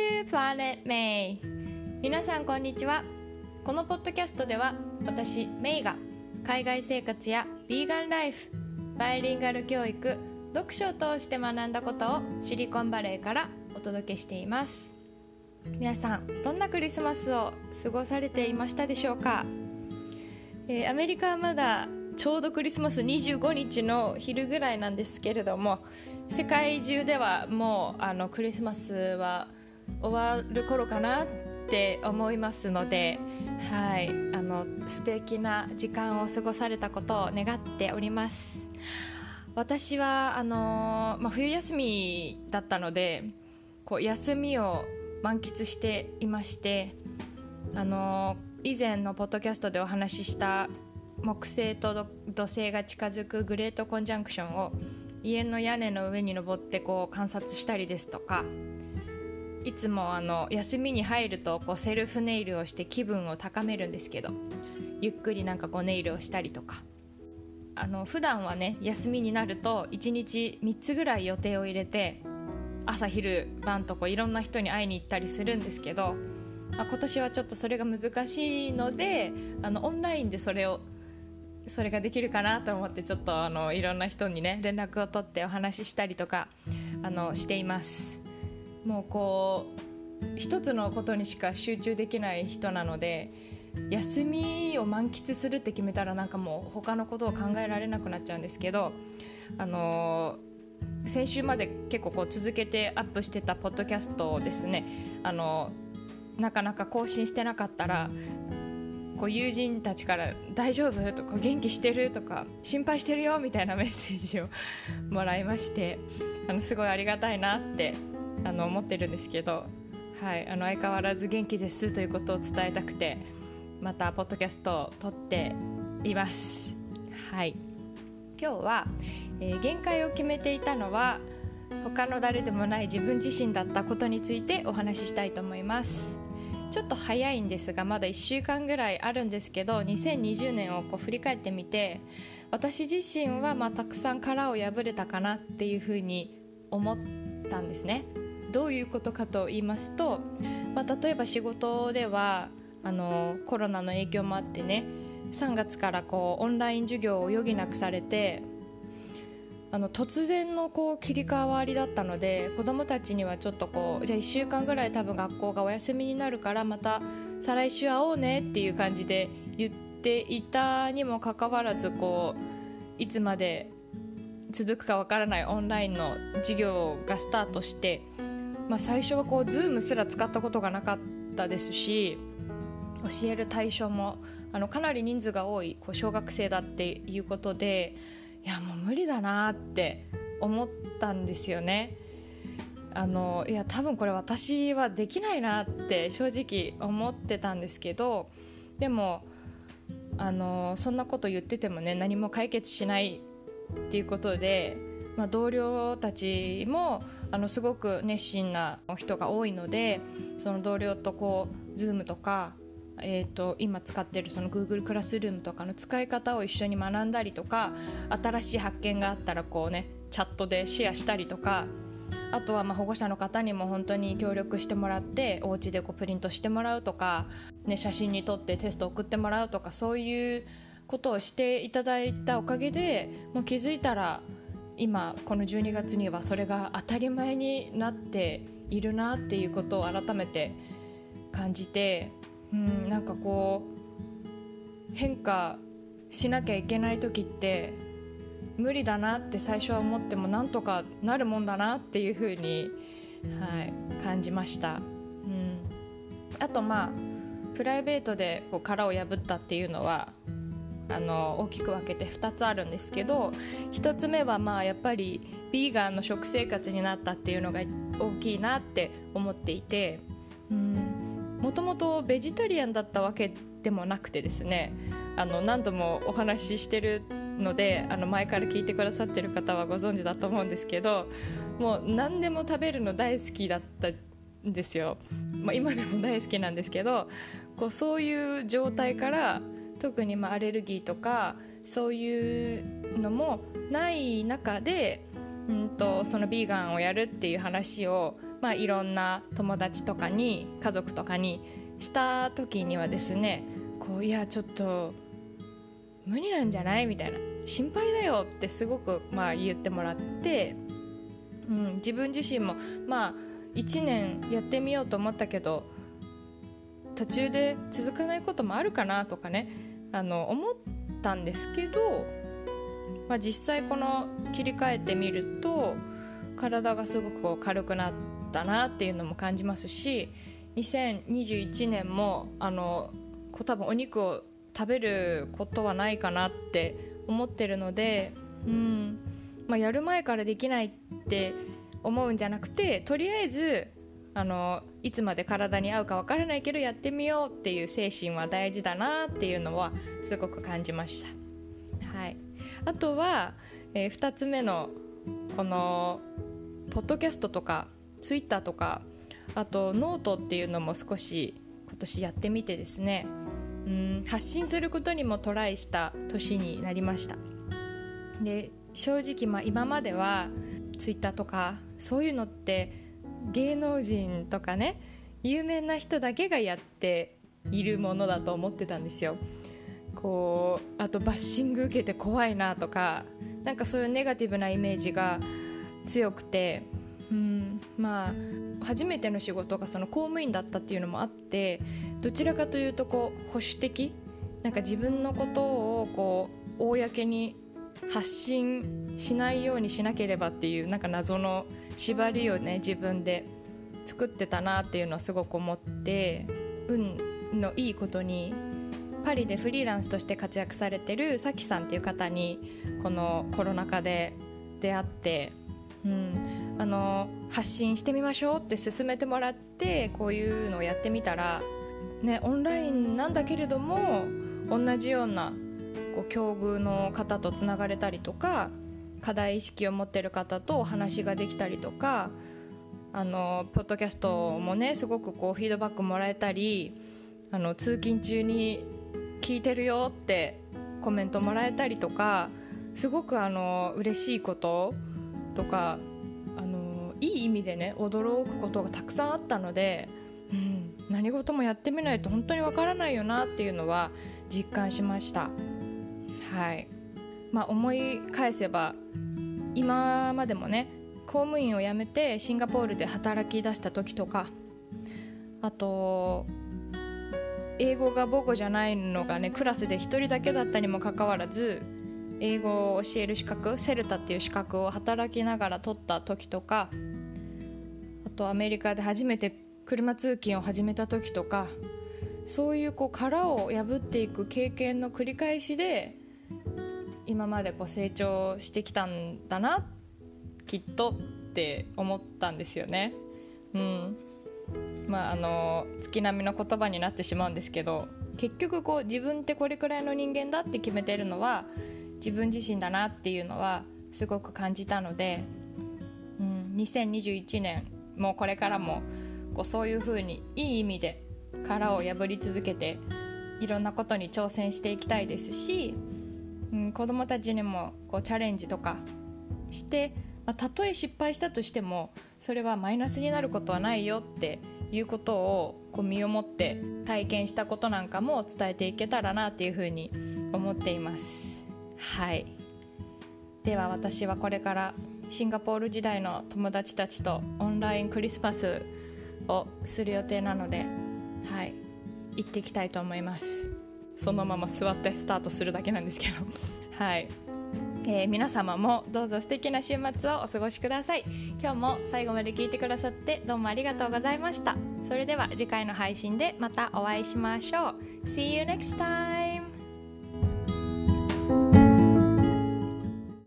to Planet May 皆さんこんにちは。このポッドキャストでは私メイが海外生活やビーガンライフバイリンガル教育読書を通して学んだことをシリコンバレーからお届けしています。皆さんどんなクリスマスを過ごされていましたでしょうか、えー、アメリカはまだちょうどクリスマス25日の昼ぐらいなんですけれども世界中ではもうあのクリスマスは終わる頃かなって思いますので、はい、あの素敵な時間を過ごされたことを願っております。私はあの、まあ、冬休みだったのでこう休みを満喫していましてあの以前のポッドキャストでお話しした木星と土星が近づくグレートコンジャンクションを家の屋根の上に登ってこう観察したりですとかいつもあの休みに入るとこうセルフネイルをして気分を高めるんですけどゆっくりなんかこうネイルをしたりとか。あの普段はね休みになると1日3つぐらい予定を入れて朝昼晩とこういろんな人に会いに行ったりするんですけど、まあ、今年はちょっとそれが難しいのであのオンラインでそれをそれができるかなと思ってちょっとあのいろんな人にね連絡を取ってお話ししたりとかあのしています。もうこう一つのことにしか集中できない人なので休みを満喫するって決めたらなんかもう他のことを考えられなくなっちゃうんですけどあの先週まで結構こう続けてアップしてたポッドキャストをですねあのなかなか更新してなかったらこう友人たちから「大丈夫?」とか「元気してる?」とか「心配してるよ」みたいなメッセージを もらいましてあのすごいありがたいなってあの思ってるんですけど、はい、あの相変わらず元気ですということを伝えたくてまたポッドキャストを撮っています。はい今日は、えー、限界を決めていたのは他の誰でもない自分自身だったことについてお話ししたいと思います。ちょっと早いんですがまだ1週間ぐらいあるんですけど2020年をこう振り返ってみて私自身はまあたくさん殻を破れたかなっていうふうに思ったんですね。どういうことかと言いますと、まあ、例えば仕事ではあのコロナの影響もあってね3月からこうオンライン授業を余儀なくされてあの突然のこう切り替わりだったので子どもたちにはちょっとこうじゃあ1週間ぐらい多分学校がお休みになるからまた再来週会おうねっていう感じで言っていたにもかかわらずこういつまで続くかわからないオンラインの授業がスタートして、まあ、最初はこう Zoom すら使ったことがなかったですし教える対象もあのかなり人数が多いこう小学生だっていうことで。いやもう無理だなって思ったんですよね。あのいや多分これ私はできないなって正直思ってたんですけどでもあのそんなこと言っててもね何も解決しないっていうことで、まあ、同僚たちもあのすごく熱心な人が多いのでその同僚とこう Zoom とかえーと、今使ってるその Google クラスルームとかの使い方を一緒に学んだりとか新しい発見があったらこうねチャットでシェアしたりとかあとはま保護者の方にも本当に協力してもらってお家でこうプリントしてもらうとか、ね、写真に撮ってテスト送ってもらうとかそういうことをしていただいたおかげでもう気づいたら今この12月にはそれが当たり前になっているなっていうことを改めて感じてうんなんかこう変化しなきゃいけない時って無理だなって最初は思ってもなんとかなるもんだなっていうふうに、はい、感じました、うん、あとまあプライベートでこう殻を破ったっていうのはあの大きく分けて2つあるんですけど1つ目はまあやっぱりビーガンの食生活になったっていうのが大きいなって思っていて、もともとベジタリアンだったわけでもなくてですねあの何度もお話ししてるのであの前から聞いてくださってる方はご存知だと思うんですけどもう何でも食べるの大好きだったんですよ、まあ、今でも大好きなんですけどこうそういう状態から特にまアレルギーとかそういうのもない中で、うんと、そのビーガンをやるっていう話をまあ、いろんな友達とかに家族とかにした時にはですねこういやちょっと無理なんじゃない？みたいな。心配だよってすごくまあ言ってもらって、うん、自分自身もまあ1年やってみようと思ったけど途中で続かないこともあるかなとかね。あの思ったんですけど、まあ、実際この切り替えてみると体がすごくこう軽くなったなっていうのも感じますし2021年もあの多分お肉を食べることはないかなって思ってるので、うん。まあ、やる前からできないって思うんじゃなくてとりあえずあのいつまで体に合うかわからないけどやってみようっていう精神は大事だなっていうのはすごく感じました。はい、あとは、えー、2つ目のこのポッドキャストとかツイッターとかあとノートっていうのも少し今年やってみてですね。うん発信することにもトライした年になりました。で正直まあ今まではツイッターとかそういうのって芸能人とかね有名な人だけがやっているものだと思ってたんですよ。こうあとバッシング受けて怖いなとかなんかそういうネガティブなイメージが強くてうんまあ初めての仕事がその公務員だったっていうのもあってどちらかというとこう保守的なんか自分のことをこう公に発信しないようにしなければっていうなんか謎の縛りをね自分で作ってたなっていうのはすごく思って運のいいことにパリでフリーランスとして活躍されてるさきさんっていう方にこのコロナ禍で出会って、うん、あの発信してみましょうって勧めてもらってこういうのをやってみたら、ね、オンラインなんだけれども同じようなこう境遇の方とつながれたりとか課題意識を持ってる方とお話ができたりとかあのポッドキャストもねすごくこうフィードバックもらえたりあの通勤中に聞いてるよってコメントもらえたりとかすごくあの嬉しいこととかあのいい意味でね驚くことがたくさんあったので、うん、何事もやってみないと本当にわからないよなっていうのは実感しました。はい。まあ、思い返せば今までもね公務員を辞めてシンガポールで働き出した時とかあと英語が母語じゃないのがねクラスで1人だけだったにもかかわらず英語を教える資格セルタっていう資格を働きながら取った時とかあとアメリカで初めて車通勤を始めた時とかそういうこう殻を破っていく経験の繰り返しで今までこう成長してきたんだなきっとって思ったんですよね。うんまあ、あの月並みの言葉になってしまうんですけど結局こう自分ってこれくらいの人間だって決めてるのは自分自身だなっていうのはすごく感じたので、うん、2021年もうこれからもこうそういうふうにいい意味で殻を破り続けていろんなことに挑戦していきたいですしうん、子どもたちにもこうチャレンジとかして、まあ、たとえ失敗したとしてもそれはマイナスになることはないよっていうことをこう身をもって体験したことなんかも伝えていけたらなっていうふうに思っています。はい。では私はこれからシンガポール時代の友達たちとオンラインクリスマスをする予定なのではい。行っていきたいと思います。そのまま座ってスタートするだけなんですけど。はい、えー、皆様もどうぞ素敵な週末をお過ごしください。今日も最後まで聞いてくださってどうもありがとうございました。それでは次回の配信でまたお会いしましょう。See you next time